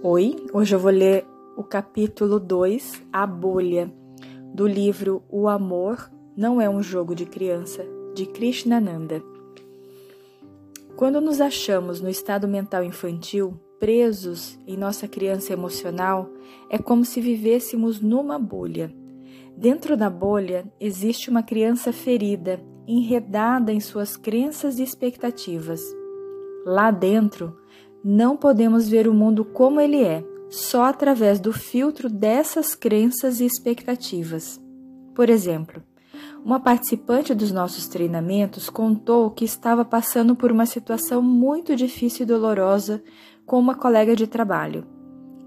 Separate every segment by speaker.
Speaker 1: Oi, hoje eu vou ler o capítulo 2, A Bolha, do livro O Amor Não é um Jogo de Criança, de Krishnananda. Quando nos achamos no estado mental infantil, presos em nossa criança emocional, é como se vivêssemos numa bolha. Dentro da bolha existe uma criança ferida, enredada em suas crenças e expectativas. Lá dentro, não podemos ver o mundo como ele é, só através do filtro dessas crenças e expectativas. Por exemplo, uma participante dos nossos treinamentos contou que estava passando por uma situação muito difícil e dolorosa com uma colega de trabalho.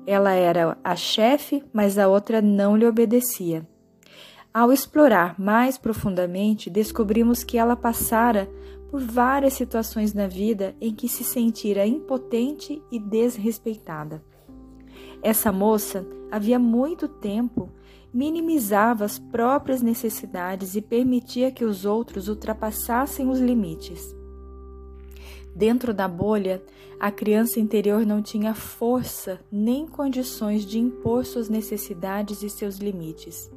Speaker 1: Ela era a chefe, mas a outra não lhe obedecia. Ao explorar mais profundamente, descobrimos que ela passara por várias situações na vida em que se sentira impotente e desrespeitada. Essa moça havia muito tempo minimizava as próprias necessidades e permitia que os outros ultrapassassem os limites. Dentro da bolha, a criança interior não tinha força nem condições de impor suas necessidades e seus limites.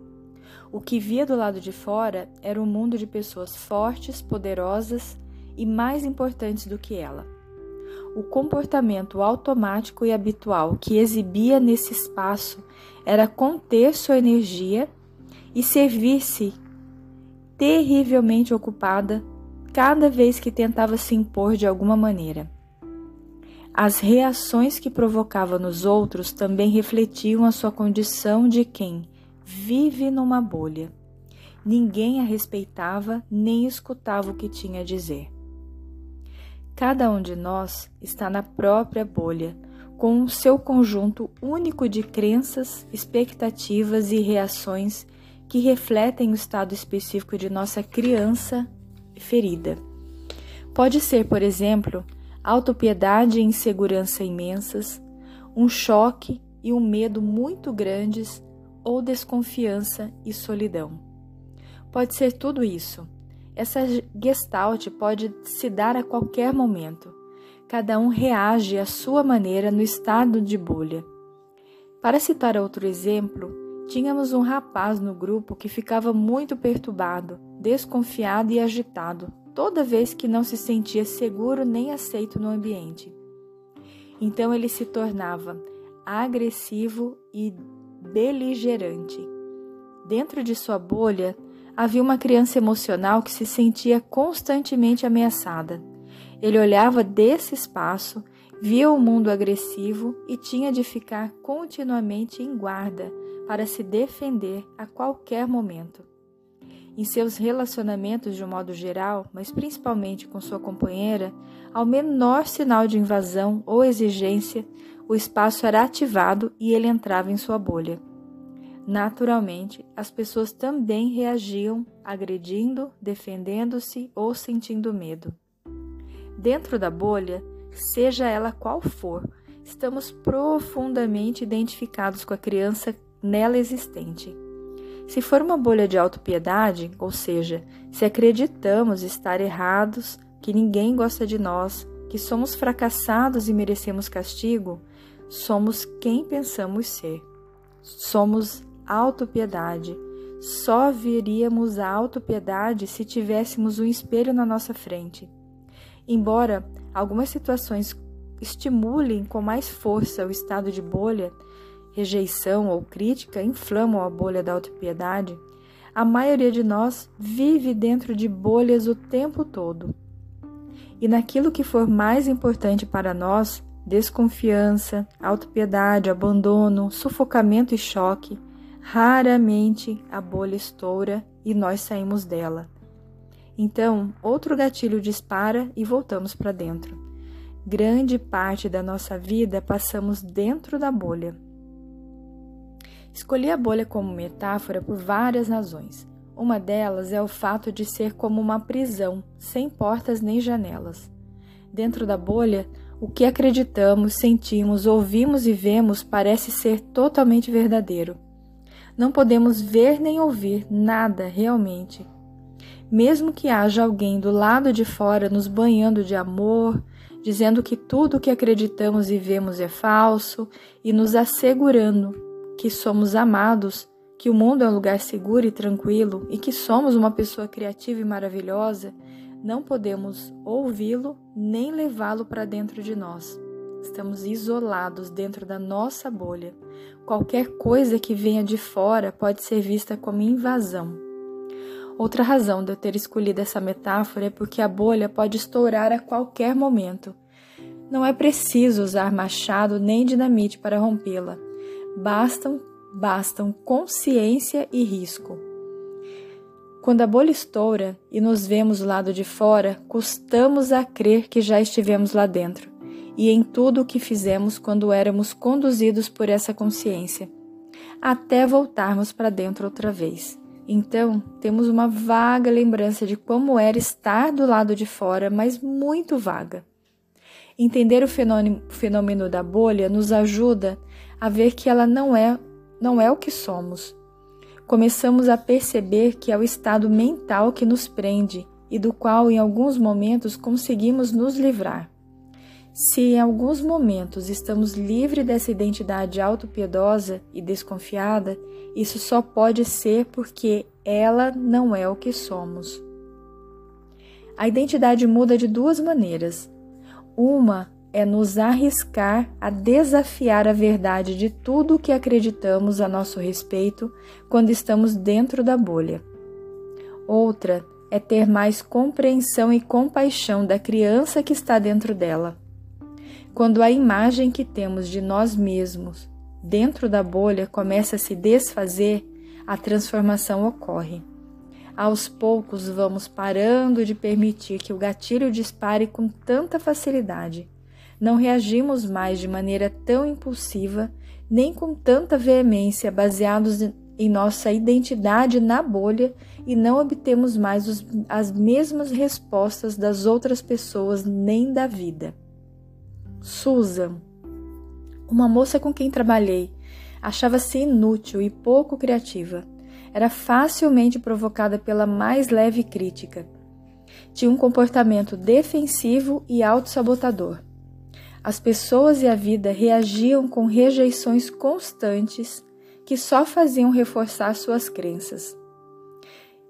Speaker 1: O que via do lado de fora era um mundo de pessoas fortes, poderosas e mais importantes do que ela. O comportamento automático e habitual que exibia nesse espaço era conter sua energia e servir-se terrivelmente ocupada cada vez que tentava se impor de alguma maneira. As reações que provocava nos outros também refletiam a sua condição de quem vive numa bolha. Ninguém a respeitava nem escutava o que tinha a dizer. Cada um de nós está na própria bolha, com o seu conjunto único de crenças, expectativas e reações que refletem o estado específico de nossa criança ferida. Pode ser, por exemplo, autopiedade e insegurança imensas, um choque e um medo muito grandes ou desconfiança e solidão. Pode ser tudo isso, essa gestalt pode se dar a qualquer momento. Cada um reage à sua maneira no estado de bolha. Para citar outro exemplo, tínhamos um rapaz no grupo que ficava muito perturbado, desconfiado e agitado toda vez que não se sentia seguro nem aceito no ambiente. Então ele se tornava agressivo e beligerante. Dentro de sua bolha, havia uma criança emocional que se sentia constantemente ameaçada. Ele olhava desse espaço, via o mundo agressivo e tinha de ficar continuamente em guarda para se defender a qualquer momento. Em seus relacionamentos de um modo geral, mas principalmente com sua companheira, ao menor sinal de invasão ou exigência, o espaço era ativado e ele entrava em sua bolha. Naturalmente, as pessoas também reagiam agredindo, defendendo-se ou sentindo medo. Dentro da bolha, seja ela qual for, estamos profundamente identificados com a criança nela existente. Se for uma bolha de autopiedade, ou seja, se acreditamos estar errados, que ninguém gosta de nós, que somos fracassados e merecemos castigo, somos quem pensamos ser. Somos autopiedade. Só veríamos a autopiedade se tivéssemos um espelho na nossa frente. Embora algumas situações estimulem com mais força o estado de bolha, rejeição ou crítica inflamam a bolha da autopiedade, a maioria de nós vive dentro de bolhas o tempo todo. E naquilo que for mais importante para nós, desconfiança, autopiedade, abandono, sufocamento e choque, Raramente a bolha estoura e nós saímos dela. Então, outro gatilho dispara e voltamos para dentro. Grande parte da nossa vida passamos dentro da bolha. Escolhi a bolha como metáfora por várias razões. Uma delas é o fato de ser como uma prisão, sem portas nem janelas. Dentro da bolha, o que acreditamos, sentimos, ouvimos e vemos parece ser totalmente verdadeiro não podemos ver nem ouvir nada realmente. Mesmo que haja alguém do lado de fora nos banhando de amor, dizendo que tudo o que acreditamos e vemos é falso e nos assegurando que somos amados, que o mundo é um lugar seguro e tranquilo e que somos uma pessoa criativa e maravilhosa, não podemos ouvi-lo nem levá-lo para dentro de nós. Estamos isolados dentro da nossa bolha. Qualquer coisa que venha de fora pode ser vista como invasão. Outra razão de eu ter escolhido essa metáfora é porque a bolha pode estourar a qualquer momento. Não é preciso usar machado nem dinamite para rompê-la. Bastam, bastam consciência e risco. Quando a bolha estoura e nos vemos do lado de fora, custamos a crer que já estivemos lá dentro e em tudo o que fizemos quando éramos conduzidos por essa consciência, até voltarmos para dentro outra vez. Então, temos uma vaga lembrança de como era estar do lado de fora, mas muito vaga. Entender o fenômeno da bolha nos ajuda a ver que ela não é, não é o que somos. Começamos a perceber que é o estado mental que nos prende e do qual em alguns momentos conseguimos nos livrar. Se em alguns momentos estamos livres dessa identidade autopiedosa e desconfiada, isso só pode ser porque ela não é o que somos. A identidade muda de duas maneiras. Uma é nos arriscar a desafiar a verdade de tudo o que acreditamos a nosso respeito quando estamos dentro da bolha. Outra é ter mais compreensão e compaixão da criança que está dentro dela quando a imagem que temos de nós mesmos dentro da bolha começa a se desfazer, a transformação ocorre. Aos poucos vamos parando de permitir que o gatilho dispare com tanta facilidade. Não reagimos mais de maneira tão impulsiva, nem com tanta veemência, baseados em nossa identidade na bolha e não obtemos mais os, as mesmas respostas das outras pessoas nem da vida. Susan, uma moça com quem trabalhei, achava-se inútil e pouco criativa. Era facilmente provocada pela mais leve crítica. Tinha um comportamento defensivo e autossabotador. As pessoas e a vida reagiam com rejeições constantes que só faziam reforçar suas crenças.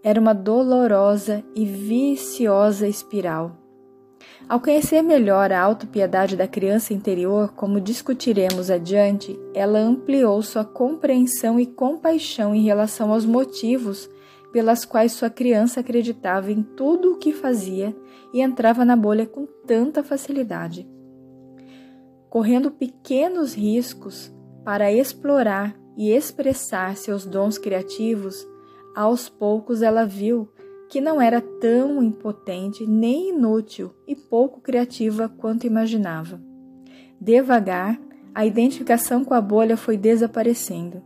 Speaker 1: Era uma dolorosa e viciosa espiral. Ao conhecer melhor a autopiedade da criança interior, como discutiremos adiante, ela ampliou sua compreensão e compaixão em relação aos motivos pelas quais sua criança acreditava em tudo o que fazia e entrava na bolha com tanta facilidade. Correndo pequenos riscos para explorar e expressar seus dons criativos, aos poucos ela viu que não era tão impotente nem inútil e pouco criativa quanto imaginava. Devagar, a identificação com a bolha foi desaparecendo.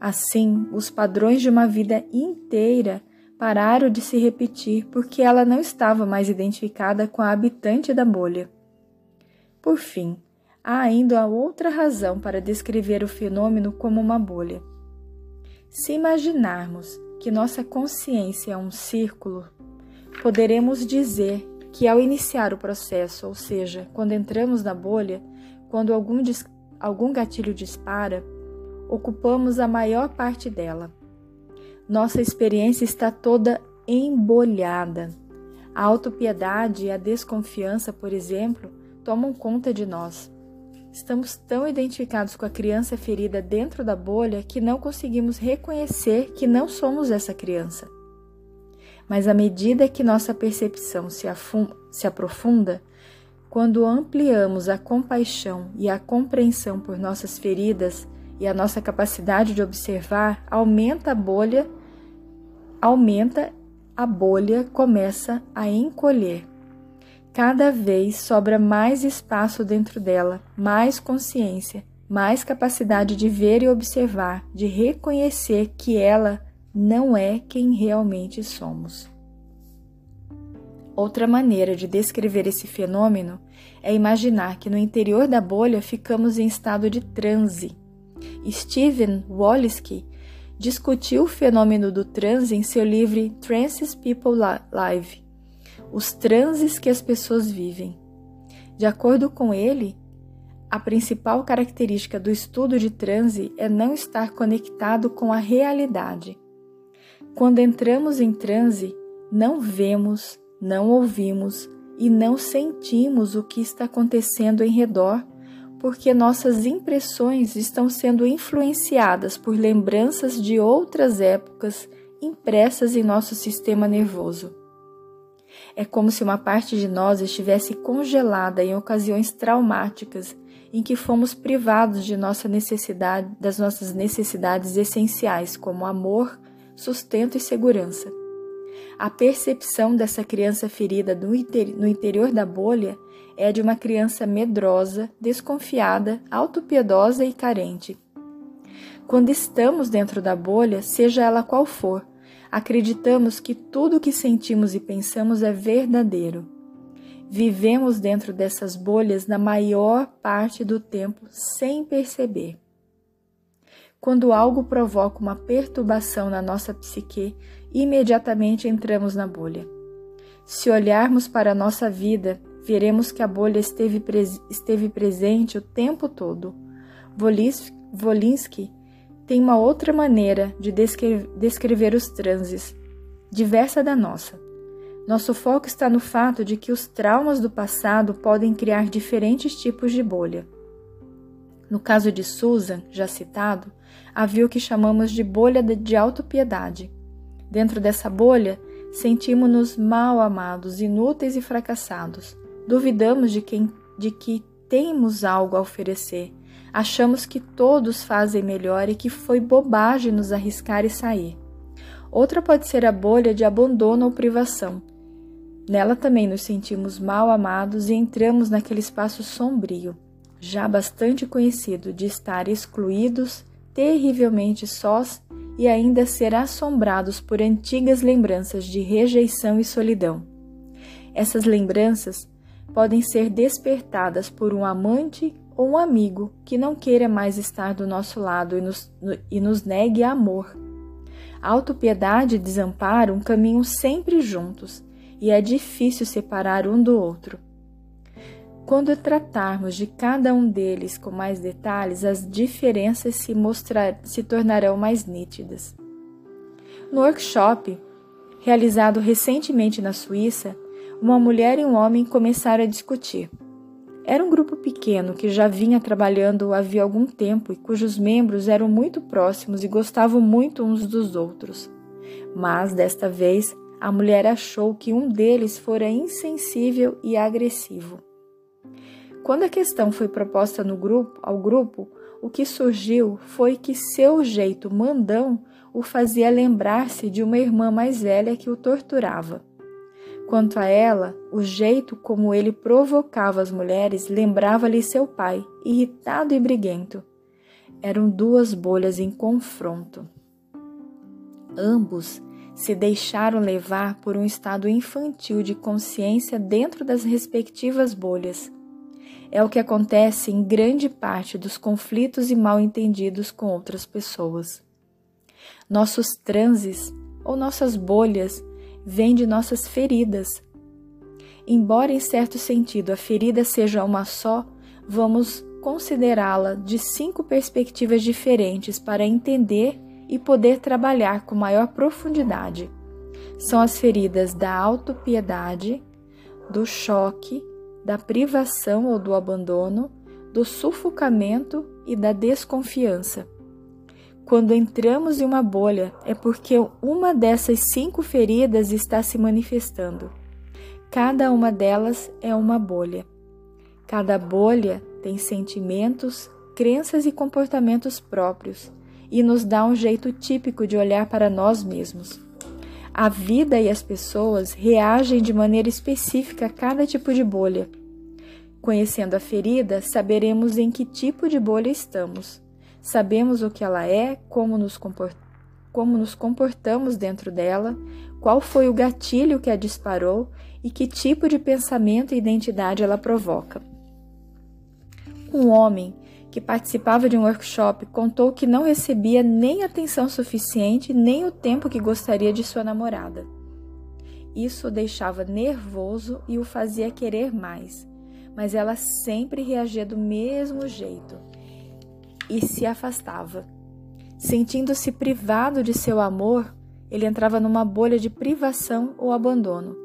Speaker 1: Assim, os padrões de uma vida inteira pararam de se repetir porque ela não estava mais identificada com a habitante da bolha. Por fim, há ainda outra razão para descrever o fenômeno como uma bolha. Se imaginarmos que nossa consciência é um círculo, poderemos dizer que ao iniciar o processo, ou seja, quando entramos na bolha, quando algum, algum gatilho dispara, ocupamos a maior parte dela. Nossa experiência está toda embolhada. A autopiedade e a desconfiança, por exemplo, tomam conta de nós. Estamos tão identificados com a criança ferida dentro da bolha que não conseguimos reconhecer que não somos essa criança. Mas à medida que nossa percepção se, se aprofunda, quando ampliamos a compaixão e a compreensão por nossas feridas e a nossa capacidade de observar, aumenta a bolha, aumenta a bolha, começa a encolher. Cada vez sobra mais espaço dentro dela, mais consciência, mais capacidade de ver e observar, de reconhecer que ela não é quem realmente somos. Outra maneira de descrever esse fenômeno é imaginar que no interior da bolha ficamos em estado de transe. Steven Walensky discutiu o fenômeno do transe em seu livro Trances People Live os transes que as pessoas vivem. De acordo com ele, a principal característica do estudo de transe é não estar conectado com a realidade. Quando entramos em transe, não vemos, não ouvimos e não sentimos o que está acontecendo em redor, porque nossas impressões estão sendo influenciadas por lembranças de outras épocas impressas em nosso sistema nervoso. É como se uma parte de nós estivesse congelada em ocasiões traumáticas em que fomos privados de nossa necessidade, das nossas necessidades essenciais, como amor, sustento e segurança. A percepção dessa criança ferida no, interior da bolha é de uma criança medrosa, desconfiada, autopiedosa e carente. Quando estamos dentro da bolha, seja ela qual for, acreditamos que tudo o que sentimos e pensamos é verdadeiro. Vivemos dentro dessas bolhas na maior parte do tempo sem perceber. Quando algo provoca uma perturbação na nossa psique, imediatamente entramos na bolha. Se olharmos para a nossa vida, veremos que a bolha esteve, pres esteve presente o tempo todo. Volinsky tem uma outra maneira de descrever, descrever os transes, diversa da nossa. Nosso foco está no fato de que os traumas do passado podem criar diferentes tipos de bolha. No caso de Susan, já citado, havia o que chamamos de bolha de autopiedade. Dentro dessa bolha, sentimos-nos mal amados, inúteis e fracassados. Duvidamos de, quem, de que temos algo a oferecer. Achamos que todos fazem melhor e que foi bobagem nos arriscar e sair. Outra pode ser a bolha de abandono ou privação. Nela também nos sentimos mal amados e entramos naquele espaço sombrio, já bastante conhecido, de estar excluídos, terrivelmente sós e ainda ser assombrados por antigas lembranças de rejeição e solidão. Essas lembranças podem ser despertadas por um amante ou um amigo que não queira mais estar do nosso lado e nos, e nos negue amor. Autopiedade e desamparo caminham sempre juntos e é difícil separar um do outro. Quando tratarmos de cada um deles com mais detalhes, as diferenças se, mostrar, se tornarão mais nítidas. No workshop, realizado recentemente na Suíça, uma mulher e um homem começaram a discutir. Era um grupo pequeno que já vinha trabalhando havia algum tempo e cujos membros eram muito próximos e gostavam muito uns dos outros. Mas, desta vez, a mulher achou que um deles fora insensível e agressivo. Quando a questão foi proposta no grupo, ao grupo, o que surgiu foi que seu jeito mandão o fazia lembrar-se de uma irmã mais velha que o torturava. Quanto a ela, o jeito como ele provocava as mulheres lembrava-lhe seu pai, irritado e briguento. Eram duas bolhas em confronto. Ambos se deixaram levar por um estado infantil de consciência dentro das respectivas bolhas. É o que acontece em grande parte dos conflitos e mal-entendidos com outras pessoas. Nossos transes ou nossas bolhas vêm de nossas feridas. Embora, em certo sentido, a ferida seja uma só, vamos considerá-la de cinco perspectivas diferentes para entender e poder trabalhar com maior profundidade. São as feridas da autopiedade, do choque, da privação ou do abandono, do sufocamento e da desconfiança. Quando entramos em uma bolha, é porque uma dessas cinco feridas está se manifestando. Cada uma delas é uma bolha. Cada bolha tem sentimentos, crenças e comportamentos próprios e nos dá um jeito típico de olhar para nós mesmos. A vida e as pessoas reagem de maneira específica a cada tipo de bolha. Conhecendo a ferida, saberemos em que tipo de bolha estamos. Sabemos o que ela é, como nos, como nos comportamos dentro dela, qual foi o gatilho que a disparou e que tipo de pensamento e identidade ela provoca. Um homem que participava de um workshop, contou que não recebia nem atenção suficiente nem o tempo que gostaria de sua namorada. Isso o deixava nervoso e o fazia querer mais. mas ela sempre reagia do mesmo jeito e se afastava. Sentindo-se privado de seu amor, ele entrava numa bolha de privação ou abandono.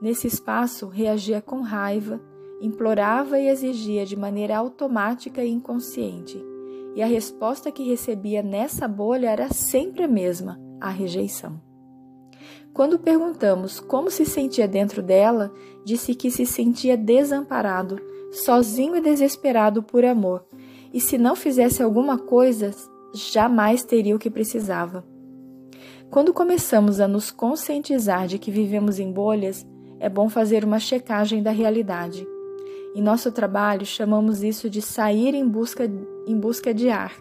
Speaker 1: Nesse espaço, reagia com raiva, implorava e exigia de maneira automática e inconsciente. E a resposta que recebia nessa bolha era sempre a mesma: a rejeição. Quando perguntamos como se sentia dentro dela, disse que se sentia desamparado, sozinho e desesperado por amor, e se não fizesse alguma coisa, jamais teria o que precisava. Quando começamos a nos conscientizar de que vivemos em bolhas, é bom fazer uma checagem da realidade. Em nosso trabalho, chamamos isso de sair em busca, em busca de ar.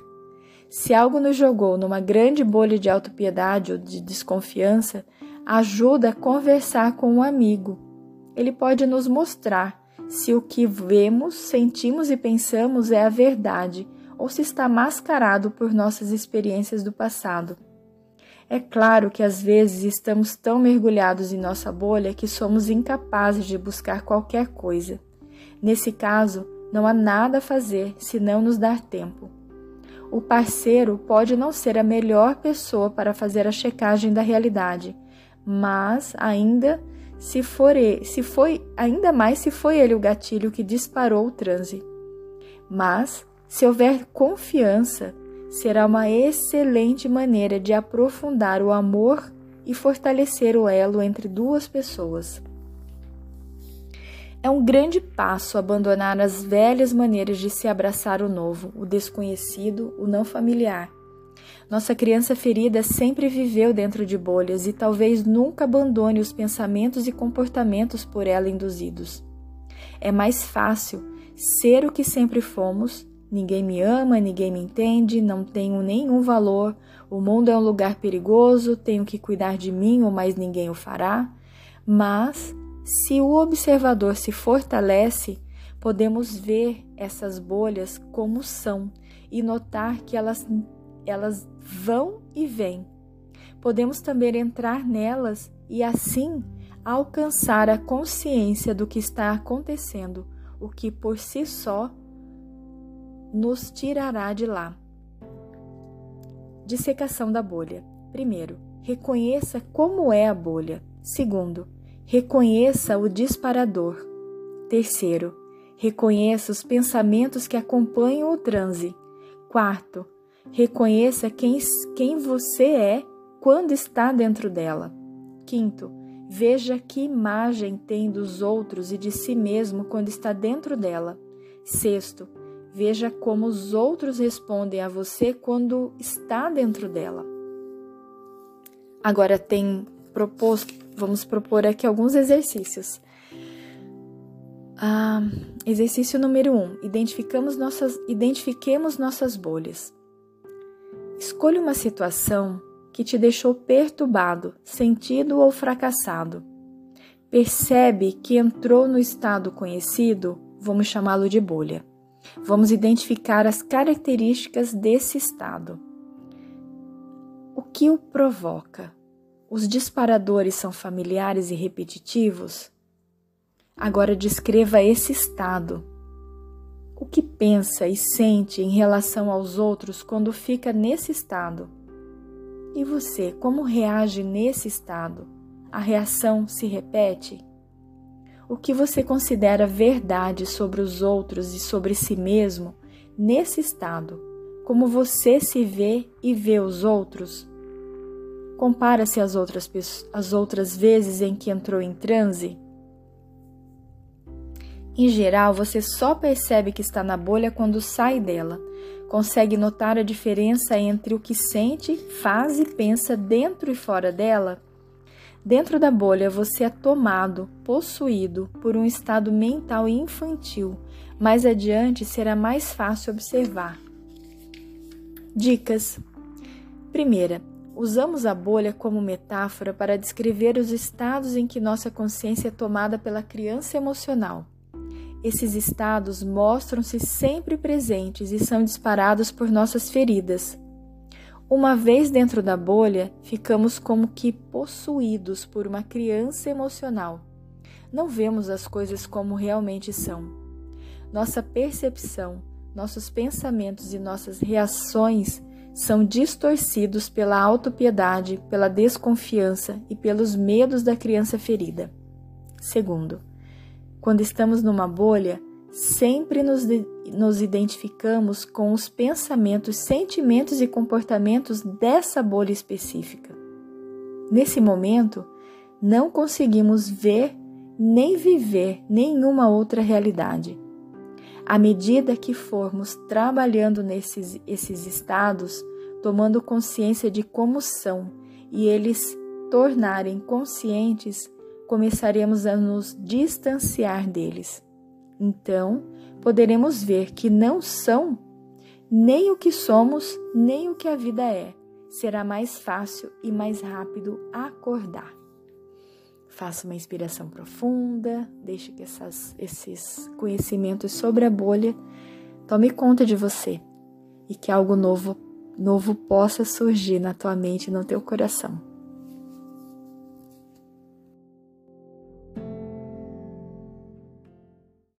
Speaker 1: Se algo nos jogou numa grande bolha de autopiedade ou de desconfiança, ajuda a conversar com um amigo. Ele pode nos mostrar se o que vemos, sentimos e pensamos é a verdade ou se está mascarado por nossas experiências do passado. É claro que às vezes estamos tão mergulhados em nossa bolha que somos incapazes de buscar qualquer coisa. Nesse caso, não há nada a fazer se não nos dar tempo. O parceiro pode não ser a melhor pessoa para fazer a checagem da realidade, mas ainda se for se foi ainda mais se foi ele o gatilho que disparou o transe. Mas se houver confiança, será uma excelente maneira de aprofundar o amor e fortalecer o elo entre duas pessoas. É um grande passo abandonar as velhas maneiras de se abraçar o novo, o desconhecido, o não familiar nossa criança ferida sempre viveu dentro de bolhas e talvez nunca abandone os pensamentos e comportamentos por ela induzidos. É mais fácil ser o que sempre fomos. Ninguém me ama, ninguém me entende, não tenho nenhum valor, o mundo é um lugar perigoso, tenho que cuidar de mim ou mais ninguém o fará. Mas, se o observador se fortalece, podemos ver essas bolhas como são e notar que elas elas vão e vêm. Podemos também entrar nelas e assim alcançar a consciência do que está acontecendo, o que por si só nos tirará de lá. Dissecação da bolha. Primeiro, reconheça como é a bolha. Segundo, reconheça o disparador. Terceiro, reconheça os pensamentos que acompanham o transe. Quarto, Reconheça quem, quem você é quando está dentro dela. Quinto, veja que imagem tem dos outros e de si mesmo quando está dentro dela. Sexto, veja como os outros respondem a você quando está dentro dela. Agora tem proposto, vamos propor aqui alguns exercícios. Ah, exercício número 1. Um, identificamos nossas, identifiquemos nossas bolhas. Escolha uma situação que te deixou perturbado, sentido ou fracassado. Percebe que entrou no estado conhecido, vamos chamá-lo de bolha. Vamos identificar as características desse estado. O que o provoca? Os disparadores são familiares e repetitivos? Agora descreva esse estado o que pensa e sente em relação aos outros quando fica nesse estado? E você, como reage nesse estado? A reação se repete? O que você considera verdade sobre os outros e sobre si mesmo nesse estado? Como você se vê e vê os outros? Compara-se às outras, às outras vezes em que entrou em transe? Em geral, você só percebe que está na bolha quando sai dela. Consegue notar a diferença entre o que sente, faz e pensa dentro e fora dela? Dentro da bolha, você é tomado, possuído por um estado mental infantil. Mais adiante será mais fácil observar. Dicas: Primeira, usamos a bolha como metáfora para descrever os estados em que nossa consciência é tomada pela criança emocional. Esses estados mostram-se sempre presentes e são disparados por nossas feridas. Uma vez dentro da bolha, ficamos como que possuídos por uma criança emocional. Não vemos as coisas como realmente são. nossa percepção, nossos pensamentos e nossas reações são distorcidos pela autopiedade, pela desconfiança e pelos medos da criança ferida. Segundo, quando estamos numa bolha, sempre nos, nos identificamos com os pensamentos, sentimentos e comportamentos dessa bolha específica. Nesse momento, não conseguimos ver nem viver nenhuma outra realidade. À medida que formos trabalhando nesses esses estados, tomando consciência de como são e eles tornarem conscientes, começaremos a nos distanciar deles. Então, poderemos ver que não são nem o que somos, nem o que a vida é. Será mais fácil e mais rápido acordar. Faça uma inspiração profunda, deixe que essas, esses conhecimentos sobre a bolha tome conta de você e que algo novo, novo possa surgir na tua mente e no teu coração.